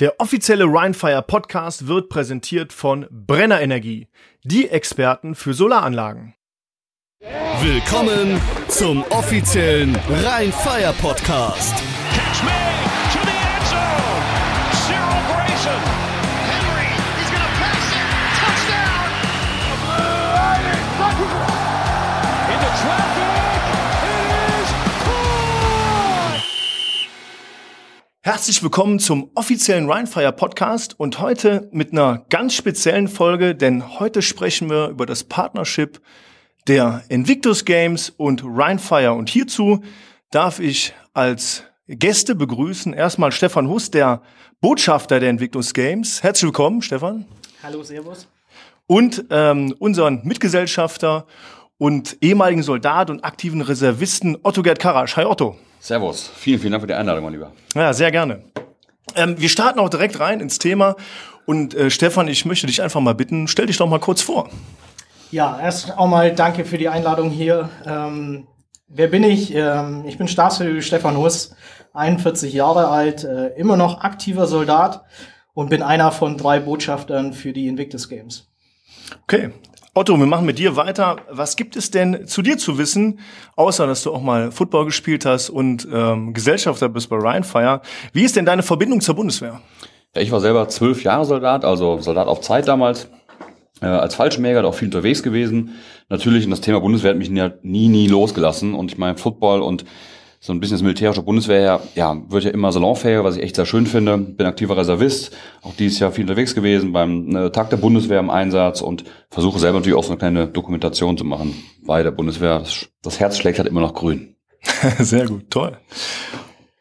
Der offizielle Rhinefire Podcast wird präsentiert von Brenner Energie, die Experten für Solaranlagen. Willkommen zum offiziellen Rheinfire Podcast. Catch me Herzlich willkommen zum offiziellen Rhinefire Podcast und heute mit einer ganz speziellen Folge, denn heute sprechen wir über das Partnership der Invictus Games und Rhinefire und hierzu darf ich als Gäste begrüßen erstmal Stefan Huss, der Botschafter der Invictus Games. Herzlich willkommen, Stefan. Hallo, Servus. Und ähm, unseren Mitgesellschafter und ehemaligen Soldat und aktiven Reservisten Otto Gerd Karasch. Hi Otto. Servus. Vielen, vielen Dank für die Einladung, mein Lieber. Ja, sehr gerne. Ähm, wir starten auch direkt rein ins Thema. Und äh, Stefan, ich möchte dich einfach mal bitten, stell dich doch mal kurz vor. Ja, erst auch mal danke für die Einladung hier. Ähm, wer bin ich? Ähm, ich bin Staatsführer Stefan Huss, 41 Jahre alt, äh, immer noch aktiver Soldat und bin einer von drei Botschaftern für die Invictus Games. Okay. Otto, wir machen mit dir weiter. Was gibt es denn zu dir zu wissen, außer dass du auch mal Football gespielt hast und ähm, Gesellschafter bist bei Rheinfire? Wie ist denn deine Verbindung zur Bundeswehr? Ja, ich war selber zwölf Jahre Soldat, also Soldat auf Zeit damals. Äh, als Fallschirmjäger auch viel unterwegs gewesen. Natürlich, und das Thema Bundeswehr hat mich nie, nie, nie losgelassen. Und ich meine, Football und so ein bisschen das militärische Bundeswehr, ja, wird ja immer salonfähiger, was ich echt sehr schön finde. Bin aktiver Reservist, auch dieses Jahr viel unterwegs gewesen beim äh, Tag der Bundeswehr im Einsatz und versuche selber natürlich auch so eine kleine Dokumentation zu machen bei der Bundeswehr. Das, das Herz schlägt halt immer noch grün. Sehr gut, toll.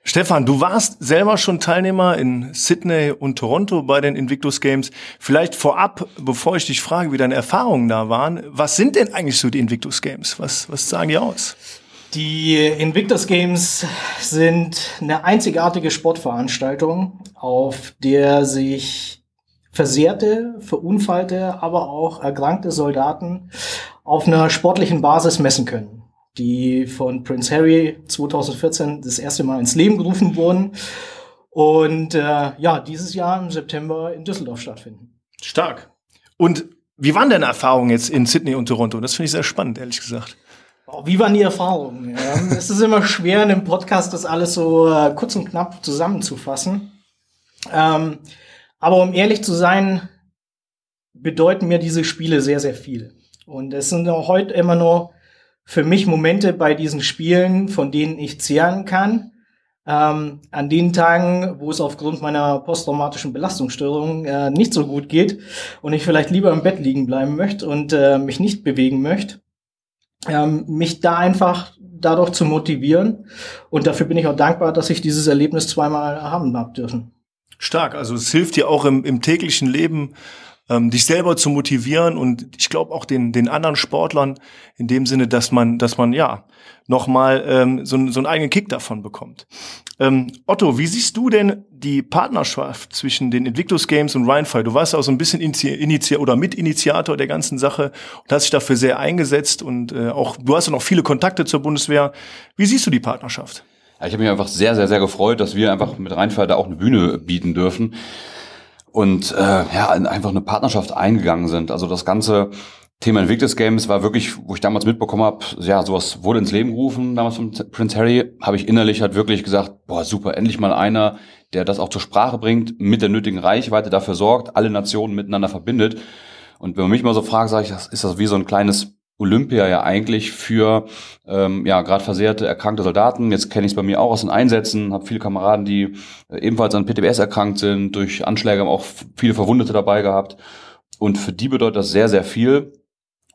Stefan, du warst selber schon Teilnehmer in Sydney und Toronto bei den Invictus Games. Vielleicht vorab, bevor ich dich frage, wie deine Erfahrungen da waren, was sind denn eigentlich so die Invictus Games? Was, was sagen die aus? Die Invictus Games sind eine einzigartige Sportveranstaltung, auf der sich versehrte, verunfallte, aber auch erkrankte Soldaten auf einer sportlichen Basis messen können die von Prince Harry 2014 das erste Mal ins Leben gerufen wurden und äh, ja, dieses Jahr im September in Düsseldorf stattfinden. Stark. Und wie waren deine Erfahrungen jetzt in Sydney und Toronto? Das finde ich sehr spannend, ehrlich gesagt. Oh, Wie waren die Erfahrungen? Ja, es ist immer schwer, in einem Podcast das alles so äh, kurz und knapp zusammenzufassen. Ähm, aber um ehrlich zu sein, bedeuten mir diese Spiele sehr, sehr viel. Und es sind auch heute immer nur für mich Momente bei diesen Spielen, von denen ich zehren kann. Ähm, an den Tagen, wo es aufgrund meiner posttraumatischen Belastungsstörung äh, nicht so gut geht und ich vielleicht lieber im Bett liegen bleiben möchte und äh, mich nicht bewegen möchte, ähm, mich da einfach dadurch zu motivieren. Und dafür bin ich auch dankbar, dass ich dieses Erlebnis zweimal haben habe dürfen. Stark. Also es hilft dir auch im, im täglichen Leben, ähm, dich selber zu motivieren und ich glaube auch den, den anderen Sportlern in dem Sinne, dass man, dass man ja nochmal ähm, so, so einen eigenen Kick davon bekommt. Ähm, Otto, wie siehst du denn die Partnerschaft zwischen den Invictus Games und Rheinfire? Du warst auch so ein bisschen Initi Initi oder Mitinitiator der ganzen Sache und hast dich dafür sehr eingesetzt und äh, auch du hast ja noch viele Kontakte zur Bundeswehr. Wie siehst du die Partnerschaft? Ich habe mich einfach sehr, sehr, sehr gefreut, dass wir einfach mit Rheinfall da auch eine Bühne bieten dürfen und äh, ja, in einfach eine Partnerschaft eingegangen sind. Also das ganze Thema Invictus Games war wirklich, wo ich damals mitbekommen habe, ja, sowas wurde ins Leben gerufen, damals von Prince Harry, habe ich innerlich halt wirklich gesagt, boah, super, endlich mal einer, der das auch zur Sprache bringt, mit der nötigen Reichweite dafür sorgt, alle Nationen miteinander verbindet. Und wenn man mich mal so fragt, sage ich, das ist das wie so ein kleines Olympia ja eigentlich für ähm, ja gerade versehrte, erkrankte Soldaten. Jetzt kenne ich es bei mir auch aus den Einsätzen, habe viele Kameraden, die äh, ebenfalls an PTBS erkrankt sind, durch Anschläge haben auch viele Verwundete dabei gehabt. Und für die bedeutet das sehr, sehr viel.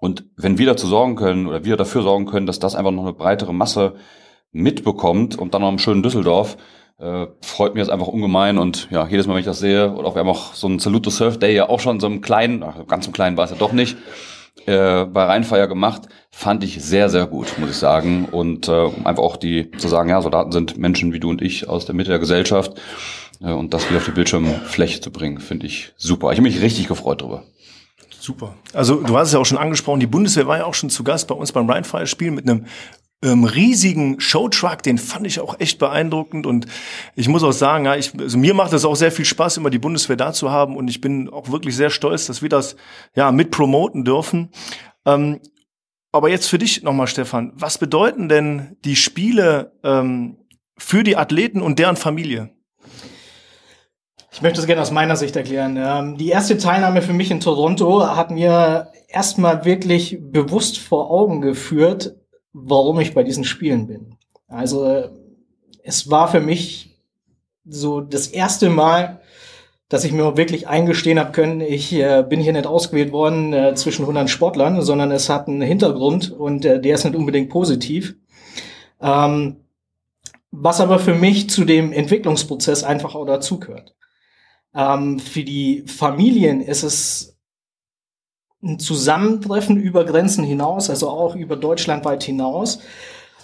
Und wenn wir dazu sorgen können oder wir dafür sorgen können, dass das einfach noch eine breitere Masse mitbekommt und dann noch im schönen Düsseldorf, äh, freut mich das einfach ungemein und ja, jedes Mal, wenn ich das sehe, und auch wir haben auch so einen Salute to Surf Day ja auch schon so einem kleinen, ach, ganz im kleinen war es ja doch nicht, äh, bei Rheinfeier gemacht, fand ich sehr, sehr gut, muss ich sagen. Und äh, einfach auch die zu sagen, ja, Soldaten sind Menschen wie du und ich aus der Mitte der Gesellschaft äh, und das wieder auf die Bildschirmfläche zu bringen, finde ich super. Ich habe mich richtig gefreut drüber. Super. Also du hast es ja auch schon angesprochen, die Bundeswehr war ja auch schon zu Gast bei uns beim Rheinfire-Spiel mit einem ähm, riesigen Showtruck, den fand ich auch echt beeindruckend und ich muss auch sagen, ja, ich, also mir macht es auch sehr viel Spaß, immer die Bundeswehr da zu haben und ich bin auch wirklich sehr stolz, dass wir das ja mit promoten dürfen. Ähm, aber jetzt für dich nochmal, Stefan, was bedeuten denn die Spiele ähm, für die Athleten und deren Familie? Ich möchte es gerne aus meiner Sicht erklären. Ähm, die erste Teilnahme für mich in Toronto hat mir erstmal wirklich bewusst vor Augen geführt, warum ich bei diesen Spielen bin. Also es war für mich so das erste Mal, dass ich mir wirklich eingestehen habe können, ich äh, bin hier nicht ausgewählt worden äh, zwischen 100 Sportlern, sondern es hat einen Hintergrund und äh, der ist nicht unbedingt positiv. Ähm, was aber für mich zu dem Entwicklungsprozess einfach auch dazugehört. Ähm, für die Familien ist es ein Zusammentreffen über Grenzen hinaus, also auch über deutschlandweit hinaus.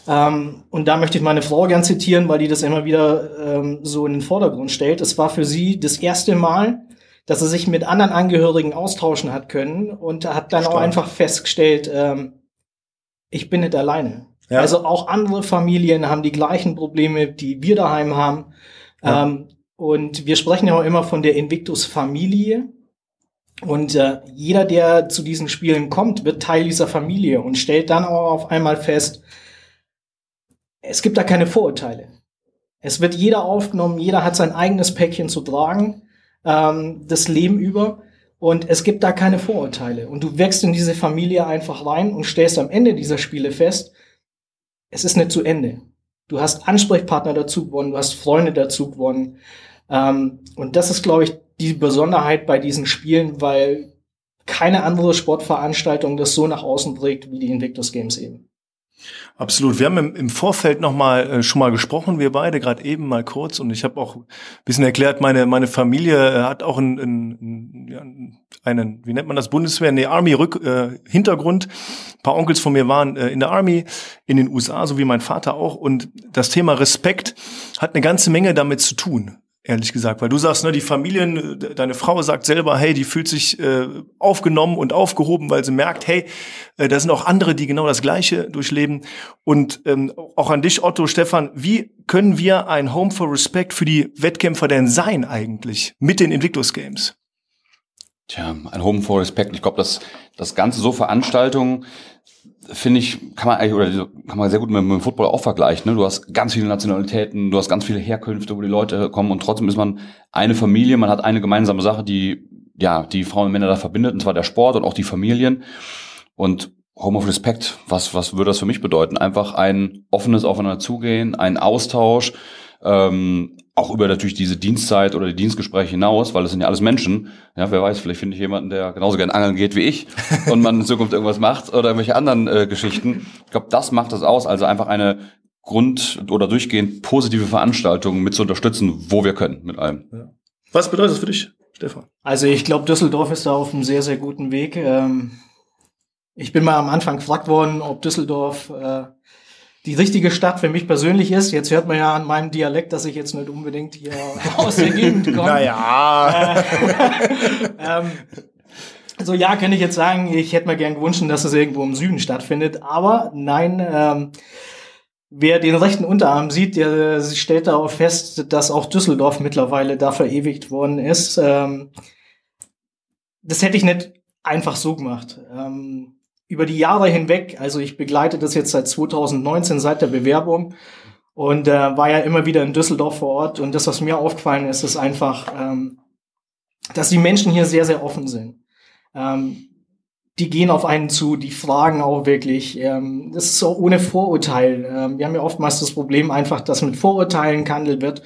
Ähm, und da möchte ich meine Frau gern zitieren, weil die das immer wieder ähm, so in den Vordergrund stellt. Es war für sie das erste Mal, dass sie sich mit anderen Angehörigen austauschen hat können und hat dann Stark. auch einfach festgestellt, ähm, ich bin nicht alleine. Ja. Also auch andere Familien haben die gleichen Probleme, die wir daheim haben. Ja. Ähm, und wir sprechen ja auch immer von der Invictus-Familie. Und äh, jeder, der zu diesen Spielen kommt, wird Teil dieser Familie und stellt dann auch auf einmal fest, es gibt da keine Vorurteile. Es wird jeder aufgenommen, jeder hat sein eigenes Päckchen zu tragen, ähm, das Leben über. Und es gibt da keine Vorurteile. Und du wächst in diese Familie einfach rein und stellst am Ende dieser Spiele fest, es ist nicht zu Ende. Du hast Ansprechpartner dazu gewonnen, du hast Freunde dazu gewonnen. Ähm, und das ist, glaube ich, die Besonderheit bei diesen Spielen, weil keine andere Sportveranstaltung das so nach außen trägt wie die Invictus Games eben. Absolut. Wir haben im, im Vorfeld noch mal äh, schon mal gesprochen, wir beide gerade eben mal kurz und ich habe auch ein bisschen erklärt, meine meine Familie äh, hat auch einen, einen, einen wie nennt man das Bundeswehr, nee Army Rück, äh, Hintergrund. Ein paar Onkels von mir waren äh, in der Army in den USA, so wie mein Vater auch und das Thema Respekt hat eine ganze Menge damit zu tun ehrlich gesagt. Weil du sagst, ne, die Familien, deine Frau sagt selber, hey, die fühlt sich äh, aufgenommen und aufgehoben, weil sie merkt, hey, äh, da sind auch andere, die genau das Gleiche durchleben. Und ähm, auch an dich, Otto, Stefan, wie können wir ein Home for Respect für die Wettkämpfer denn sein eigentlich mit den Invictus Games? Tja, ein Home for Respect. Ich glaube, dass das Ganze so Veranstaltungen finde ich, kann man eigentlich, oder kann man sehr gut mit, mit dem Football auch vergleichen. Ne? Du hast ganz viele Nationalitäten, du hast ganz viele Herkünfte, wo die Leute kommen und trotzdem ist man eine Familie, man hat eine gemeinsame Sache, die, ja, die Frauen und Männer da verbindet, und zwar der Sport und auch die Familien. Und Home of Respect, was, was würde das für mich bedeuten? Einfach ein offenes Aufeinander zugehen, ein Austausch, ähm, auch über natürlich diese Dienstzeit oder die Dienstgespräche hinaus, weil das sind ja alles Menschen. Ja, wer weiß, vielleicht finde ich jemanden, der genauso gern angeln geht wie ich und man in Zukunft irgendwas macht oder irgendwelche anderen äh, Geschichten. Ich glaube, das macht das aus. Also einfach eine Grund- oder durchgehend positive Veranstaltung mit zu unterstützen, wo wir können, mit allem. Ja. Was bedeutet das für dich, Stefan? Also ich glaube, Düsseldorf ist da auf einem sehr, sehr guten Weg. Ähm, ich bin mal am Anfang gefragt worden, ob Düsseldorf äh, die richtige Stadt für mich persönlich ist. Jetzt hört man ja an meinem Dialekt, dass ich jetzt nicht unbedingt hier aus der Gegend komme. Naja. Äh, ähm, so ja, kann ich jetzt sagen, ich hätte mir gern gewünscht, dass es irgendwo im Süden stattfindet. Aber nein, ähm, wer den rechten Unterarm sieht, der stellt darauf fest, dass auch Düsseldorf mittlerweile da verewigt worden ist. Ähm, das hätte ich nicht einfach so gemacht. Ähm, über die Jahre hinweg, also ich begleite das jetzt seit 2019, seit der Bewerbung und äh, war ja immer wieder in Düsseldorf vor Ort. Und das, was mir aufgefallen ist, ist einfach, ähm, dass die Menschen hier sehr, sehr offen sind. Ähm, die gehen auf einen zu, die fragen auch wirklich. Ähm, das ist so ohne Vorurteil. Ähm, wir haben ja oftmals das Problem einfach, dass mit Vorurteilen gehandelt wird.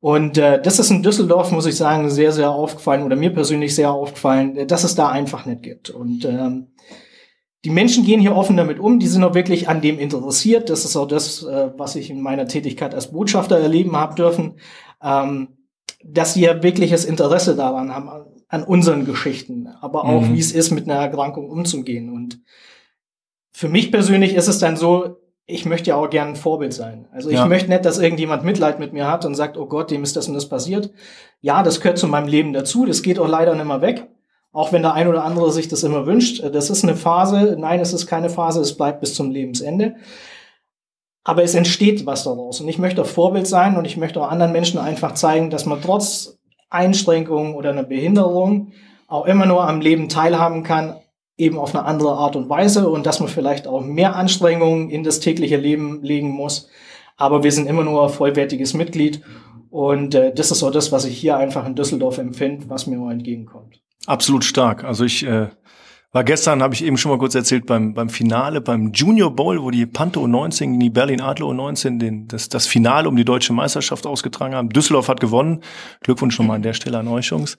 Und äh, das ist in Düsseldorf, muss ich sagen, sehr, sehr aufgefallen oder mir persönlich sehr aufgefallen, dass es da einfach nicht gibt. Und ähm, die Menschen gehen hier offen damit um, die sind auch wirklich an dem interessiert. Das ist auch das, äh, was ich in meiner Tätigkeit als Botschafter erleben habe dürfen, ähm, dass sie ja wirkliches Interesse daran haben, an unseren Geschichten, aber auch, mhm. wie es ist, mit einer Erkrankung umzugehen. Und für mich persönlich ist es dann so, ich möchte ja auch gerne ein Vorbild sein. Also ich ja. möchte nicht, dass irgendjemand Mitleid mit mir hat und sagt, oh Gott, dem ist das und das passiert. Ja, das gehört zu meinem Leben dazu, das geht auch leider nicht mehr weg. Auch wenn der ein oder andere sich das immer wünscht. Das ist eine Phase. Nein, es ist keine Phase. Es bleibt bis zum Lebensende. aber es entsteht was daraus. Und ich möchte auch Vorbild sein und ich möchte auch anderen Menschen einfach zeigen, dass man trotz Einschränkungen oder einer Behinderung auch immer nur am Leben teilhaben kann, eben auf eine andere Art und Weise und dass man vielleicht auch mehr Anstrengungen in das tägliche Leben legen muss. Aber wir sind immer nur vollwertiges Mitglied und äh, das ist auch das, was ich hier einfach in Düsseldorf empfinde, was mir auch entgegenkommt. Absolut stark. Also ich äh, war gestern, habe ich eben schon mal kurz erzählt, beim, beim Finale, beim Junior Bowl, wo die Panther U19 gegen die Berlin Adler U19 den, das, das Finale um die deutsche Meisterschaft ausgetragen haben. Düsseldorf hat gewonnen. Glückwunsch nochmal an der Stelle an euch, Jungs.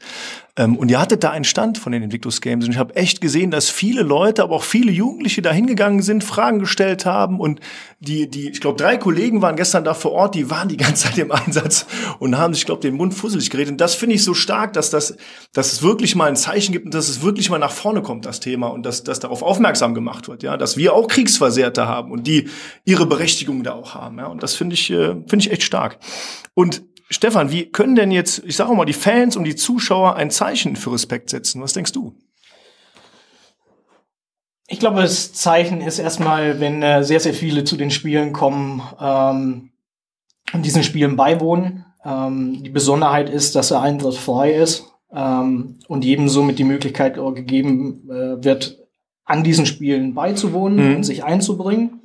Ähm, und ihr hattet da einen Stand von den Invictus Games und ich habe echt gesehen, dass viele Leute, aber auch viele Jugendliche da hingegangen sind, Fragen gestellt haben und die, die, ich glaube, drei Kollegen waren gestern da vor Ort, die waren die ganze Zeit im Einsatz und haben sich, ich glaube, den Mund fusselig geredet. Und das finde ich so stark, dass das, dass es wirklich mal ein Zeichen gibt und dass es wirklich mal nach vorne kommt, das Thema, und dass, dass darauf aufmerksam gemacht wird, ja, dass wir auch Kriegsversehrte haben und die ihre Berechtigung da auch haben, ja. Und das finde ich, äh, finde ich echt stark. Und Stefan, wie können denn jetzt, ich sage mal, die Fans und die Zuschauer ein Zeichen für Respekt setzen? Was denkst du? Ich glaube, das Zeichen ist erstmal, wenn äh, sehr, sehr viele zu den Spielen kommen ähm, und diesen Spielen beiwohnen. Ähm, die Besonderheit ist, dass der Eintritt frei ist ähm, und jedem somit die Möglichkeit gegeben äh, wird, an diesen Spielen beizuwohnen mhm. und sich einzubringen.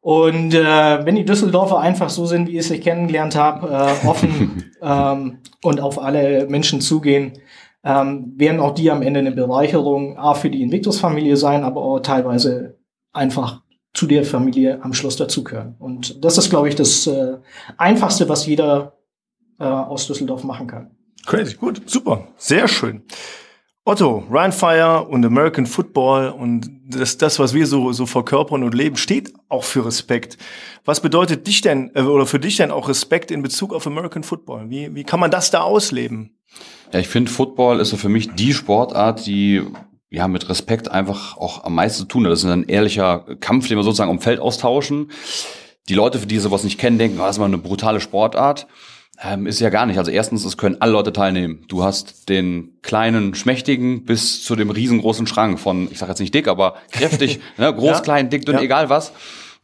Und äh, wenn die Düsseldorfer einfach so sind, wie ich sie kennengelernt habe, äh, offen ähm, und auf alle Menschen zugehen, ähm, werden auch die am Ende eine Bereicherung A für die Invictus-Familie sein, aber auch teilweise einfach zu der Familie am Schluss dazugehören. Und das ist, glaube ich, das äh, Einfachste, was jeder äh, aus Düsseldorf machen kann. Crazy, gut, super, sehr schön. Otto, Ryan Fire und American Football und das, das, was wir so, so verkörpern und leben, steht auch für Respekt. Was bedeutet dich denn, äh, oder für dich denn auch Respekt in Bezug auf American Football? Wie, wie kann man das da ausleben? Ja, ich finde, Football ist so für mich die Sportart, die ja mit Respekt einfach auch am meisten zu tun hat. Das ist ein ehrlicher Kampf, den wir sozusagen um Feld austauschen. Die Leute, für die sowas nicht kennen, denken, oh, das ist mal eine brutale Sportart. Ähm, ist ja gar nicht. Also erstens, es können alle Leute teilnehmen. Du hast den kleinen, schmächtigen bis zu dem riesengroßen Schrank von, ich sage jetzt nicht dick, aber kräftig, ne, groß, ja. klein, dick, dünn, ja. egal was,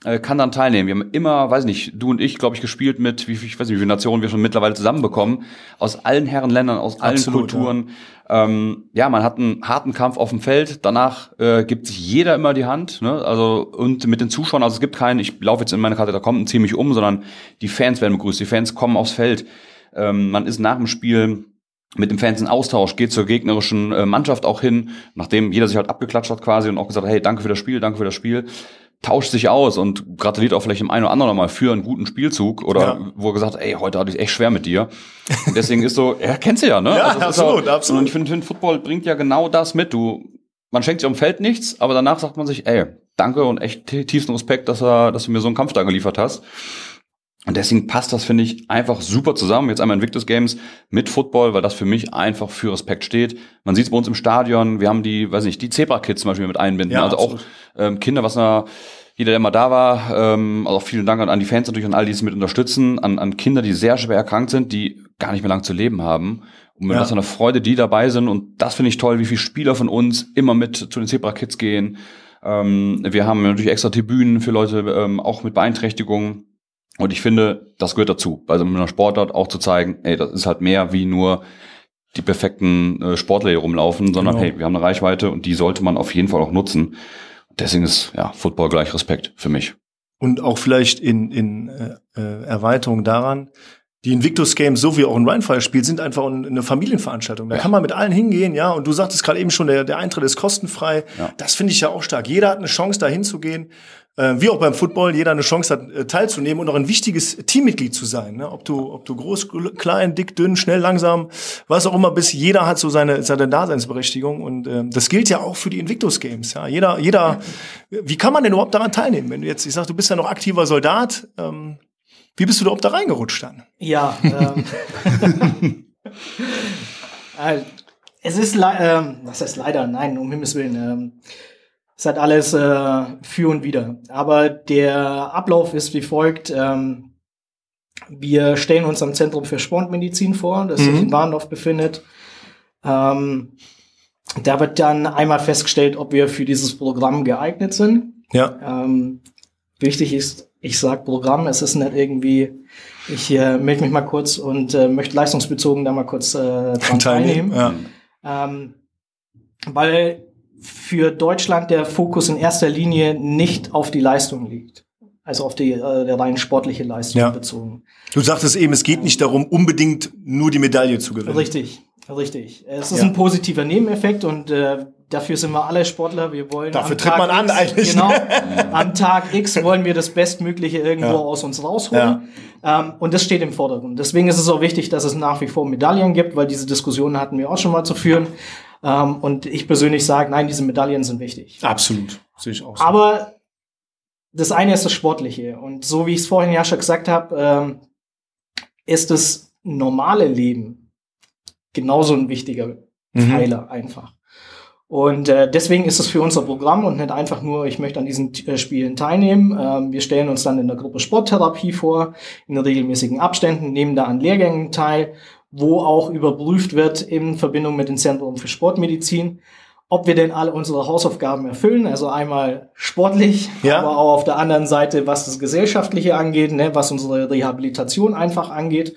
äh, kann dann teilnehmen. Wir haben immer, weiß nicht, du und ich, glaube ich, gespielt mit, wie, ich weiß nicht, wie viele Nationen wir schon mittlerweile zusammenbekommen, aus allen Herrenländern, aus allen Absolut, Kulturen. Ja. Ähm, ja, man hat einen harten Kampf auf dem Feld. Danach äh, gibt sich jeder immer die Hand. Ne? Also und mit den Zuschauern, also es gibt keinen, ich laufe jetzt in meine Karte, da kommt ein ziemlich um, sondern die Fans werden begrüßt. Die Fans kommen aufs Feld. Ähm, man ist nach dem Spiel mit dem Fans in Austausch, geht zur gegnerischen äh, Mannschaft auch hin, nachdem jeder sich halt abgeklatscht hat quasi und auch gesagt, hey, danke für das Spiel, danke für das Spiel tauscht sich aus und gratuliert auch vielleicht im einen oder anderen mal für einen guten Spielzug oder ja. wo er gesagt, ey, heute hatte ich echt schwer mit dir. Und deswegen ist so, ja, kennst du ja, ne? Ja, also absolut, auch, absolut. Und ich finde, find, Football bringt ja genau das mit. Du, man schenkt sich am Feld nichts, aber danach sagt man sich, ey, danke und echt tiefsten Respekt, dass, er, dass du mir so einen Kampf da geliefert hast. Und deswegen passt das, finde ich, einfach super zusammen. Jetzt einmal Invictus Games mit Football, weil das für mich einfach für Respekt steht. Man sieht es bei uns im Stadion. Wir haben die, weiß nicht, die Zebra-Kids zum Beispiel mit einbinden. Ja, also absolut. auch ähm, Kinder, was na, jeder, der mal da war, ähm, also auch vielen Dank an, an die Fans natürlich und all die es mit unterstützen, an, an Kinder, die sehr schwer erkrankt sind, die gar nicht mehr lang zu leben haben. Und mir ja. das eine Freude, die dabei sind. Und das finde ich toll, wie viele Spieler von uns immer mit zu den Zebra Kids gehen. Ähm, wir haben natürlich extra Tribünen für Leute ähm, auch mit Beeinträchtigungen. Und ich finde, das gehört dazu, also mit einer Sportart auch zu zeigen, ey, das ist halt mehr wie nur die perfekten äh, Sportler hier rumlaufen, sondern genau. hey, wir haben eine Reichweite und die sollte man auf jeden Fall auch nutzen. Deswegen ist ja Football gleich Respekt für mich. Und auch vielleicht in, in äh, äh Erweiterung daran, die Invictus Games, so wie auch ein Rheinfire-Spiel, sind einfach eine Familienveranstaltung. Da ja. kann man mit allen hingehen, ja. Und du sagtest gerade eben schon, der, der Eintritt ist kostenfrei. Ja. Das finde ich ja auch stark. Jeder hat eine Chance, da hinzugehen äh, wie auch beim Football, jeder eine Chance hat, äh, teilzunehmen und auch ein wichtiges Teammitglied zu sein. Ne? Ob du, ob du groß, klein, dick, dünn, schnell, langsam, was auch immer bist, jeder hat so seine, seine Daseinsberechtigung und äh, das gilt ja auch für die Invictus Games. Ja? Jeder, jeder, wie kann man denn überhaupt daran teilnehmen? Wenn du jetzt, ich sag, du bist ja noch aktiver Soldat, ähm, wie bist du überhaupt da reingerutscht dann? Ja, ähm, äh, es ist, ähm, was heißt leider, nein, um Himmels Willen, ähm, es hat alles äh, für und wieder. Aber der Ablauf ist wie folgt. Ähm, wir stellen uns am Zentrum für Sportmedizin vor, das mhm. sich in Warndorf befindet. Ähm, da wird dann einmal festgestellt, ob wir für dieses Programm geeignet sind. Ja. Ähm, wichtig ist ich sag Programm, es ist nicht irgendwie, ich äh, melde mich mal kurz und äh, möchte leistungsbezogen da mal kurz äh, dran teilnehmen. Ja. Ähm, weil für Deutschland der Fokus in erster Linie nicht auf die Leistung liegt. Also auf die äh, der rein sportliche Leistung Ja. bezogen. Du sagtest eben, es geht nicht darum, unbedingt nur die Medaille zu gewinnen. Richtig, richtig. Es ist Ja. ein positiver Nebeneffekt und äh, dafür sind wir alle Sportler. Wir wollen Dafür am tritt Tag man an X, eigentlich. Genau. am Tag X wollen wir das Bestmögliche irgendwo Ja. aus uns rausholen. Ähm, und das steht im Vordergrund. Deswegen ist es auch wichtig, dass es nach wie vor Medaillen gibt, weil diese Diskussionen hatten wir auch schon mal zu führen. Ähm, und ich persönlich sage, nein, diese Medaillen sind wichtig. Absolut. Sehe ich auch so. Aber das eine ist das Sportliche. Und so wie ich es vorhin ja schon gesagt habe, ähm, ist das normale Leben genauso ein wichtiger Mhm. Pfeiler einfach. Und äh, deswegen ist es für unser Programm und nicht einfach nur, ich möchte an diesen äh, Spielen teilnehmen. Ähm, wir stellen uns dann in der Gruppe Sporttherapie vor, in regelmäßigen Abständen, nehmen da an Lehrgängen teil, wo auch überprüft wird in Verbindung mit dem Zentrum für Sportmedizin, ob wir denn alle unsere Hausaufgaben erfüllen. Also einmal sportlich, Ja. aber auch auf der anderen Seite, was das Gesellschaftliche angeht, ne, was unsere Rehabilitation einfach angeht.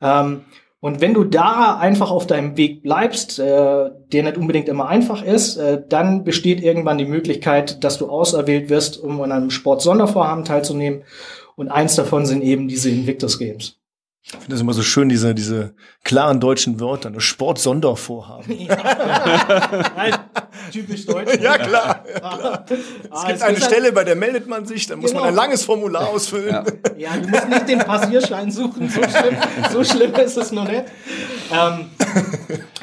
Ähm, und wenn du da einfach auf deinem Weg bleibst, äh, der nicht unbedingt immer einfach ist, äh, dann besteht irgendwann die Möglichkeit, dass du auserwählt wirst, um an einem Sport-Sondervorhaben teilzunehmen. Und eins davon sind eben diese Invictus Games. Ich finde das immer so schön, diese, diese klaren deutschen Wörter. Ne? Sport-Sondervorhaben. Halt, typisch deutsch. ja, klar. Ah, Es gibt eine Stelle, bei der meldet man sich, dann muss man Genau. ein langes Formular ausfüllen. Ja. Ja, du musst nicht den Passierschein suchen. So schlimm, so schlimm ist es noch nicht. Ähm,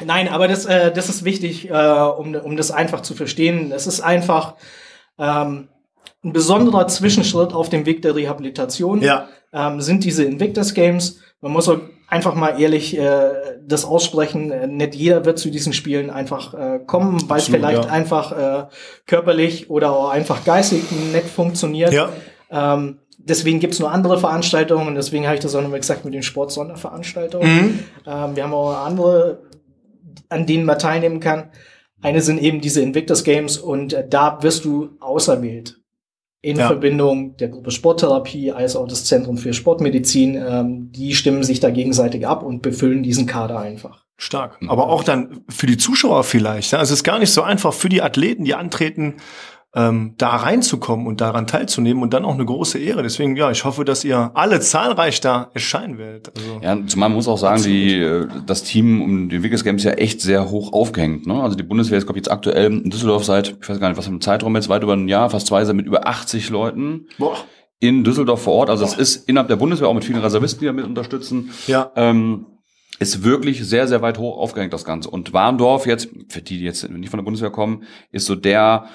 nein, aber das, äh, das ist wichtig, äh, um, um das einfach zu verstehen. Es ist einfach ähm, ein besonderer Zwischenschritt auf dem Weg der Rehabilitation. Ja. Ähm, sind diese Invictus Games. Man muss auch einfach mal ehrlich äh, das aussprechen. Äh, Nicht jeder wird zu diesen Spielen einfach äh, kommen, weil es vielleicht ja. einfach äh, körperlich oder auch einfach geistig nicht funktioniert. Ja. Ähm, deswegen gibt's nur andere Veranstaltungen und deswegen habe ich das auch nochmal gesagt mit den Sportsonderveranstaltungen. Mhm. Ähm, wir haben auch andere, an denen man teilnehmen kann. Eine sind eben diese Invictus Games und äh, da wirst du auserwählt. In Ja. Verbindung der Gruppe Sporttherapie als auch das Zentrum für Sportmedizin. Ähm, die stimmen sich da gegenseitig ab und befüllen diesen Kader einfach. Stark. Aber auch dann für die Zuschauer vielleicht. Ja? Also es ist gar nicht so einfach für die Athleten, die antreten, ähm, da reinzukommen und daran teilzunehmen und dann auch eine große Ehre. Deswegen, ja, ich hoffe, dass ihr alle zahlreich da erscheinen werdet. Also, Ja, zumal man muss auch sagen, die, äh, das Team um die Wickes Games ist ja echt sehr hoch aufgehängt. Ne? Also die Bundeswehr ist, glaube ich, jetzt aktuell in Düsseldorf seit, ich weiß gar nicht, was ein Zeitraum jetzt, weit über ein Jahr, fast zwei, sind mit über 80 Leuten boah. in Düsseldorf vor Ort. Also es ist innerhalb der Bundeswehr auch mit vielen Reservisten, die damit unterstützen. Ja. Ähm, ist wirklich sehr, sehr weit hoch aufgehängt, das Ganze. Und Warndorf jetzt, für die, die jetzt nicht von der Bundeswehr kommen, ist so der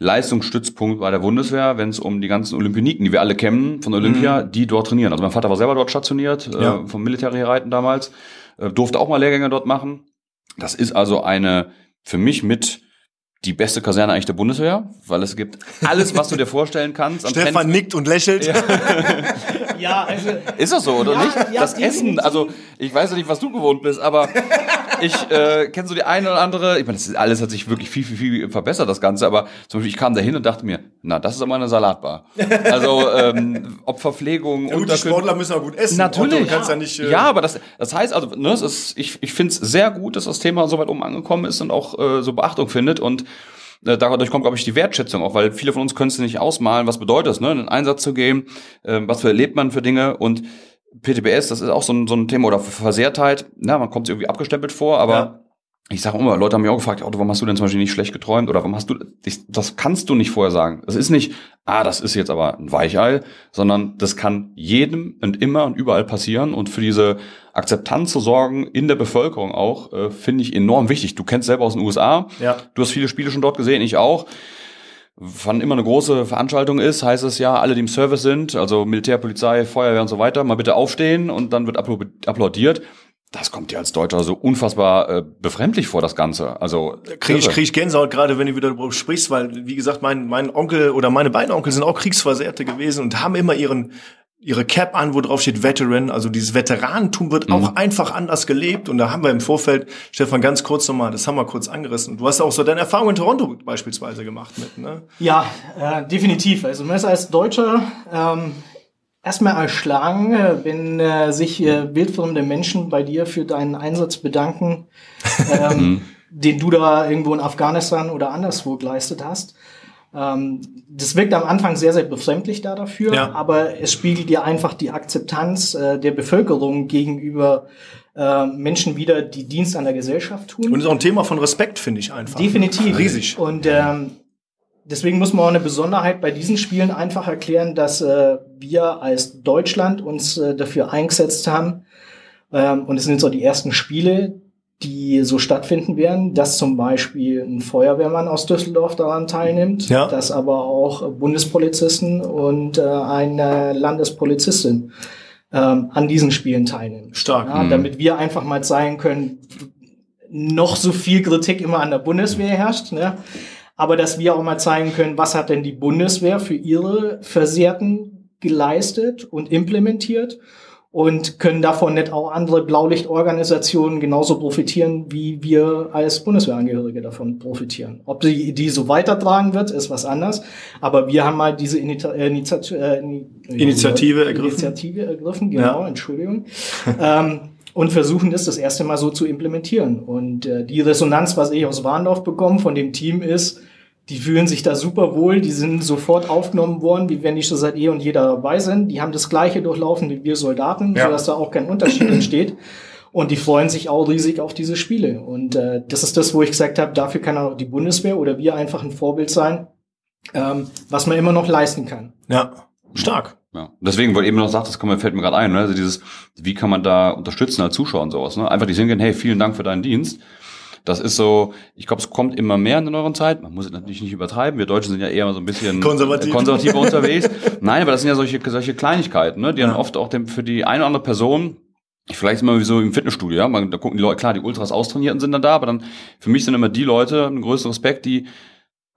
Leistungsstützpunkt bei der Bundeswehr, wenn es um die ganzen Olympioniken, die wir alle kennen von Olympia, die dort trainieren. Also mein Vater war selber dort stationiert, Ja. äh, vom Militärreiten damals, äh, durfte auch mal Lehrgänge dort machen. Das ist also eine, für mich mit die beste Kaserne eigentlich der Bundeswehr, weil es gibt alles, was du dir vorstellen kannst. Stefan Trend- nickt und lächelt. Ja, also Ist das so, oder Ja, nicht? ja, das. Essen, also ich weiß ja nicht, was du gewohnt bist, aber ich äh, kenne so die eine oder andere, ich meine, alles hat sich wirklich viel, viel, viel verbessert, das Ganze, aber zum Beispiel, ich kam da hin und dachte mir, na, das ist aber eine Salatbar. Also, ähm, ob Verpflegung, Ja, gut, die Sportler müssen auch gut essen. Natürlich. Otto, du kannst ja, nicht. äh, ja, aber das, das heißt also, ne, es ist, ich, ich finde es sehr gut, dass das Thema so weit oben angekommen ist und auch äh, so Beachtung findet und äh, dadurch kommt, glaube ich, die Wertschätzung auch, weil viele von uns können es nicht ausmalen, was bedeutet es, ne, in den Einsatz zu gehen, äh, was für erlebt man für Dinge und PTBS, das ist auch so ein, so ein Thema oder Versehrtheit, na, man kommt sich irgendwie abgestempelt vor, aber Ja. ich sage immer, Leute haben mich auch gefragt, Otto, warum hast du denn zum Beispiel nicht schlecht geträumt oder warum hast du, ich, das kannst du nicht vorher sagen. Das ist nicht, ah, das ist jetzt aber ein Weichei, sondern das kann jedem und immer und überall passieren und für diese Akzeptanz zu sorgen in der Bevölkerung auch, äh, finde ich enorm wichtig. Du kennst selber aus den USA, Ja. du hast viele Spiele schon dort gesehen, ich auch. Wann immer eine große Veranstaltung ist, heißt es ja, alle, die im Service sind, also Militär, Polizei, Feuerwehr und so weiter, mal bitte aufstehen und dann wird applau- applaudiert. Das kommt dir als Deutscher so unfassbar äh, befremdlich vor, das Ganze. Also Kriege ich, krieg ich Gänsehaut gerade, wenn du wieder darüber sprichst, weil, wie gesagt, mein, mein Onkel oder meine beiden Onkel sind auch Kriegsversehrte gewesen und haben immer ihren, ihre Cap an, wo drauf steht Veteran. Also dieses Veteranentum wird auch einfach anders gelebt. Und da haben wir im Vorfeld, Stefan, ganz kurz nochmal, das haben wir kurz angerissen. Und du hast auch so deine Erfahrung in Toronto beispielsweise gemacht mit, ne? Ja, äh, definitiv. Also man ist als Deutscher ähm, erstmal erschlagen, äh, wenn äh, sich äh, wildfremde Menschen bei dir für deinen Einsatz bedanken, ähm, den du da irgendwo in Afghanistan oder anderswo geleistet hast. Ähm, das wirkt am Anfang sehr, sehr befremdlich da dafür, Ja. aber es spiegelt dir einfach die Akzeptanz äh, der Bevölkerung gegenüber äh, Menschen wieder, die Dienst an der Gesellschaft tun. Und ist auch ein Thema von Respekt, finde ich einfach. Definitiv. Riesig. Und ähm, deswegen muss man auch eine Besonderheit bei diesen Spielen einfach erklären, dass äh, wir als Deutschland uns äh, dafür eingesetzt haben. Ähm, und es sind jetzt auch die ersten Spiele, die so stattfinden werden, dass zum Beispiel ein Feuerwehrmann aus Düsseldorf daran teilnimmt, Ja. dass aber auch Bundespolizisten und äh, eine Landespolizistin ähm, an diesen Spielen teilnehmen. Stark. Ja, damit wir einfach mal zeigen können, noch so viel Kritik immer an der Bundeswehr herrscht, ne? aber dass wir auch mal zeigen können, was hat denn die Bundeswehr für ihre Versehrten geleistet und implementiert und können davon nicht auch andere Blaulichtorganisationen genauso profitieren, wie wir als Bundeswehrangehörige davon profitieren. Ob die so weitertragen wird, ist was anderes. Aber wir haben mal diese Inita äh, Initiat äh, Ini- Initiative ergriffen. Initiative ergriffen, genau, Entschuldigung. ähm, und versuchen das das erste Mal so zu implementieren. Und äh, die Resonanz, was ich aus Warndorf bekomme von dem Team ist, die fühlen sich da super wohl, die sind sofort aufgenommen worden, wie wenn die schon seit eh und jeder dabei sind. Die haben das gleiche durchlaufen wie wir Soldaten, Ja. sodass da auch kein Unterschied entsteht. Und die freuen sich auch riesig auf diese Spiele. Und äh, das ist das, wo ich gesagt habe, dafür kann auch die Bundeswehr oder wir einfach ein Vorbild sein, ähm, was man immer noch leisten kann. Ja, stark. Ja. Deswegen, weil eben noch sagt, das kommt, mir- fällt mir gerade ein, ne? also dieses, wie kann man da unterstützen als Zuschauer und sowas, ne? Einfach die hingehen, hey, vielen Dank für deinen Dienst. Das ist so, ich glaube, es kommt immer mehr in der neueren Zeit. Man muss es natürlich nicht übertreiben. Wir Deutschen sind ja eher so ein bisschen Konservativ. äh, konservativer unterwegs. Nein, aber das sind ja solche, solche Kleinigkeiten, ne? die dann oft auch dem, für die eine oder andere Person Vielleicht immer wie so im Fitnessstudio, ja. Man, da gucken die Leute, klar, die Ultras austrainierten sind dann da, aber dann für mich sind immer die Leute einen größten Respekt, die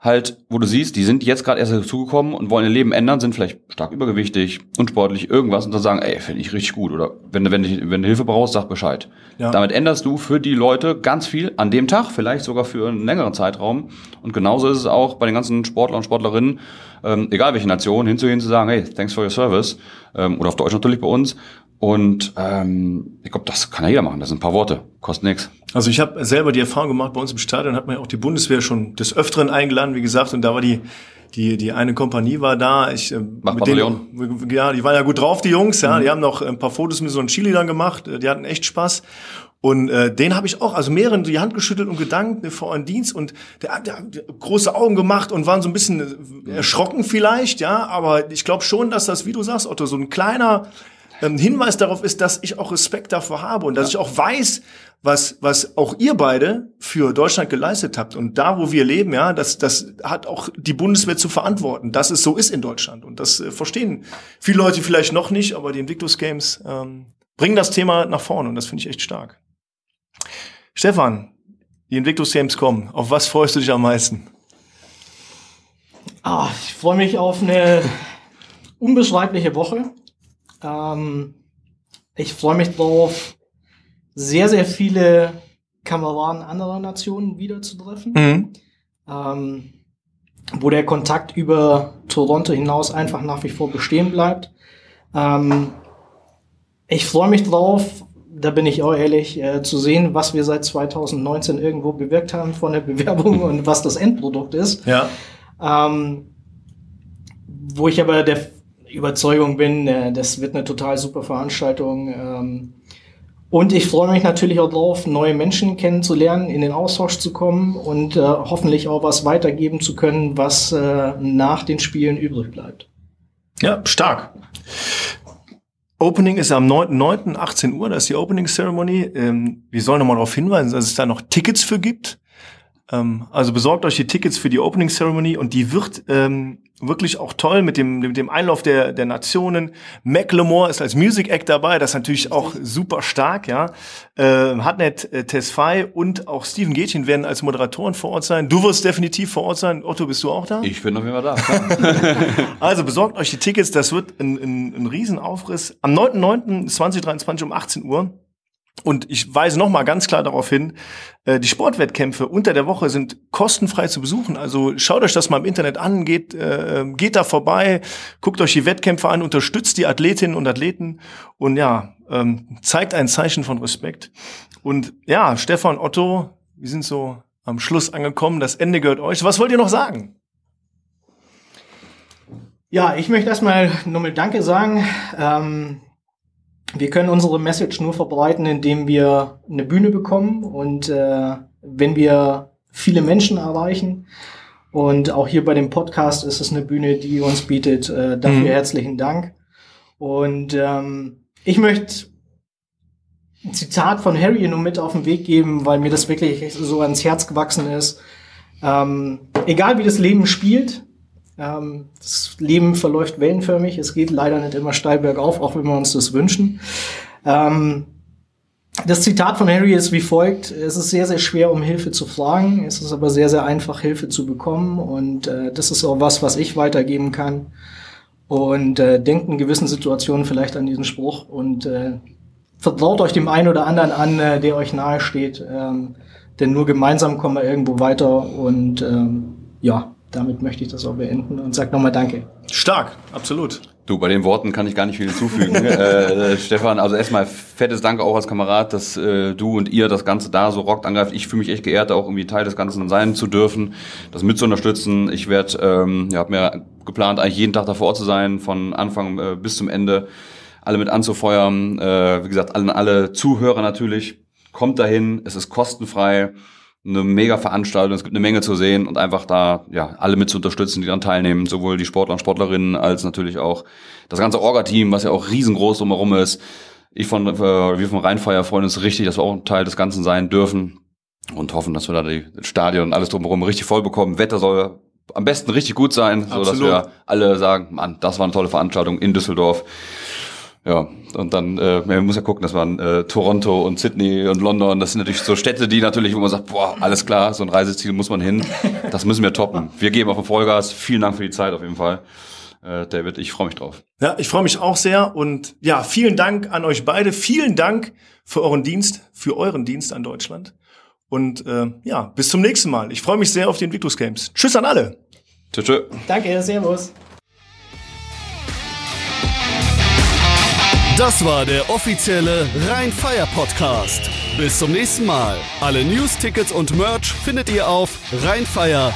halt, wo du siehst, die sind jetzt gerade erst dazugekommen und wollen ihr Leben ändern, sind vielleicht stark übergewichtig, unsportlich, irgendwas und dann sagen, ey, finde ich richtig gut. Oder wenn du, wenn, du, wenn du Hilfe brauchst, sag Bescheid. Ja. Damit änderst du für die Leute ganz viel an dem Tag, vielleicht sogar für einen längeren Zeitraum. Und genauso ist es auch bei den ganzen Sportlern und Sportlerinnen, ähm, egal welche Nation, hinzugehen zu sagen, hey, thanks for your service. Ähm, oder auf Deutsch natürlich bei uns. Und ähm, ich glaube, das kann ja jeder machen. Das sind ein paar Worte, kostet nix. Also ich habe selber die Erfahrung gemacht, bei uns im Stadion hat man ja auch die Bundeswehr schon des Öfteren eingeladen, wie gesagt, und da war die die die eine Kompanie war da. Ich, äh, mit Wachbataillon. denen, ja, die waren ja gut drauf, die Jungs. Ja, die haben noch ein paar Fotos mit so einem Chili dann gemacht. äh, Die hatten echt Spaß. Und äh, den habe ich auch, also mehreren die Hand geschüttelt und gedankt ne, vor einen Dienst und der hat der hat große Augen gemacht und waren so ein bisschen erschrocken vielleicht, ja. Aber ich glaube schon, dass das, wie du sagst, Otto, so ein kleiner ähm, Hinweis darauf ist, dass ich auch Respekt davor habe und dass ich auch weiß, was, was auch ihr beide für Deutschland geleistet habt. Und da, wo wir leben, ja, das, das hat auch die Bundeswehr zu verantworten, dass es so ist in Deutschland. Und das äh, verstehen viele Leute vielleicht noch nicht, aber die Invictus Games ähm, bringen das Thema nach vorne und das finde ich echt stark. Stefan, die Invictus Games kommen. Auf was freust du dich am meisten? Ah, ich freue mich auf eine unbeschreibliche Woche. Ähm, ich freue mich drauf, sehr, sehr viele Kameraden anderer Nationen wiederzutreffen. Mhm. ähm, wo der Kontakt über Toronto hinaus einfach nach wie vor bestehen bleibt. Ähm, ich freue mich drauf, da bin ich auch ehrlich, äh, zu sehen, was wir seit 2019 irgendwo bewirkt haben von der Bewerbung und was das Endprodukt ist. Ja. Ähm, wo ich aber der Überzeugung bin, äh, das wird eine total super Veranstaltung. Ähm, und ich freue mich natürlich auch drauf, neue Menschen kennenzulernen, in den Austausch zu kommen und äh, hoffentlich auch was weitergeben zu können, was äh, nach den Spielen übrig bleibt. Ja, stark. Opening ist am 9.9. 18 Uhr, das ist die Opening Ceremony. Ähm, wir sollen nochmal darauf hinweisen, dass es da noch Tickets für gibt. Ähm, also besorgt euch die Tickets für die Opening Ceremony und die wird ähm, wirklich auch toll mit dem, mit dem Einlauf der, der Nationen. Macklemore ist als Music Act dabei, das ist natürlich auch super stark, ja. Äh, Hartnett äh, Tesfaye und auch Steven Gätchen werden als Moderatoren vor Ort sein. Du wirst definitiv vor Ort sein. Otto, bist du auch da? Ich bin auf jeden Fall da. Also besorgt euch die Tickets, das wird ein, ein, ein Riesenaufriss. Am 9.9.2023 um 18 Uhr. Und ich weise noch mal ganz klar darauf hin, äh, die Sportwettkämpfe unter der Woche sind kostenfrei zu besuchen. Also schaut euch das mal im Internet an, geht, äh, geht da vorbei, guckt euch die Wettkämpfe an, unterstützt die Athletinnen und Athleten und ja, ähm, zeigt ein Zeichen von Respekt. Und ja, Stefan, Otto, wir sind so am Schluss angekommen. Das Ende gehört euch. Was wollt ihr noch sagen? Ja, ich möchte erstmal nochmal Danke sagen. Ähm, wir können unsere Message nur verbreiten, indem wir eine Bühne bekommen und äh, wenn wir viele Menschen erreichen. Und auch hier bei dem Podcast ist es eine Bühne, die uns bietet. Äh, dafür mhm. herzlichen Dank. Und ähm, ich möchte ein Zitat von Harry nur mit auf den Weg geben, weil mir das wirklich so ans Herz gewachsen ist. Ähm, egal wie das Leben spielt, ähm, das Leben verläuft wellenförmig. Es geht leider nicht immer steil bergauf, auch wenn wir uns das wünschen. Ähm, das Zitat von Harry ist wie folgt. Es ist sehr, sehr schwer, um Hilfe zu fragen. Es ist aber sehr, sehr einfach, Hilfe zu bekommen. Und äh, das ist auch was, was ich weitergeben kann. Und äh, denkt in gewissen Situationen vielleicht an diesen Spruch und äh, vertraut euch dem einen oder anderen an, äh, der euch nahe steht. Ähm, denn nur gemeinsam kommen wir irgendwo weiter. Und ähm, ja, damit möchte ich das auch beenden und sage nochmal Danke. Stark, absolut. Du, bei den Worten kann ich gar nicht viel hinzufügen. äh, Stefan, also erstmal fettes Danke auch als Kamerad, dass äh, du und ihr das Ganze da so rockt angreift. Ich fühle mich echt geehrt, auch irgendwie Teil des Ganzen sein zu dürfen, das mit zu unterstützen. Ich werde, ähm, ja, habe mir geplant, eigentlich jeden Tag da vor Ort zu sein, von Anfang äh, bis zum Ende, alle mit anzufeuern. Äh, wie gesagt, alle, alle Zuhörer natürlich. Kommt dahin, es ist kostenfrei eine mega Veranstaltung, es gibt eine Menge zu sehen und einfach da ja alle mit zu unterstützen, die daran teilnehmen, sowohl die Sportler und Sportlerinnen als natürlich auch das ganze Orga-Team, was ja auch riesengroß drumherum ist. Ich von äh, wir vom Rheinfeier freuen uns richtig, dass wir auch ein Teil des Ganzen sein dürfen und hoffen, dass wir da die Stadion und alles drumherum richtig voll bekommen. Wetter soll am besten richtig gut sein, so dass wir alle sagen, Mann, das war eine tolle Veranstaltung in Düsseldorf. Ja, und dann, äh, man muss ja gucken, das waren äh, Toronto und Sydney und London, das sind natürlich so Städte, die natürlich, wo man sagt, boah, alles klar, so ein Reiseziel muss man hin. Das müssen wir toppen. Wir geben auf den Vollgas. Vielen Dank für die Zeit auf jeden Fall. Äh, David, ich freue mich drauf. Ja, ich freue mich auch sehr und ja, vielen Dank an euch beide. Vielen Dank für euren Dienst, für euren Dienst an Deutschland. Und äh, ja, bis zum nächsten Mal. Ich freue mich sehr auf die Invictus Games. Tschüss an alle. Tschüss. tschüss. Danke, Servus. Das war der offizielle Rheinfeier Podcast. Bis zum nächsten Mal. Alle News, Tickets und Merch findet ihr auf rheinfeier.de.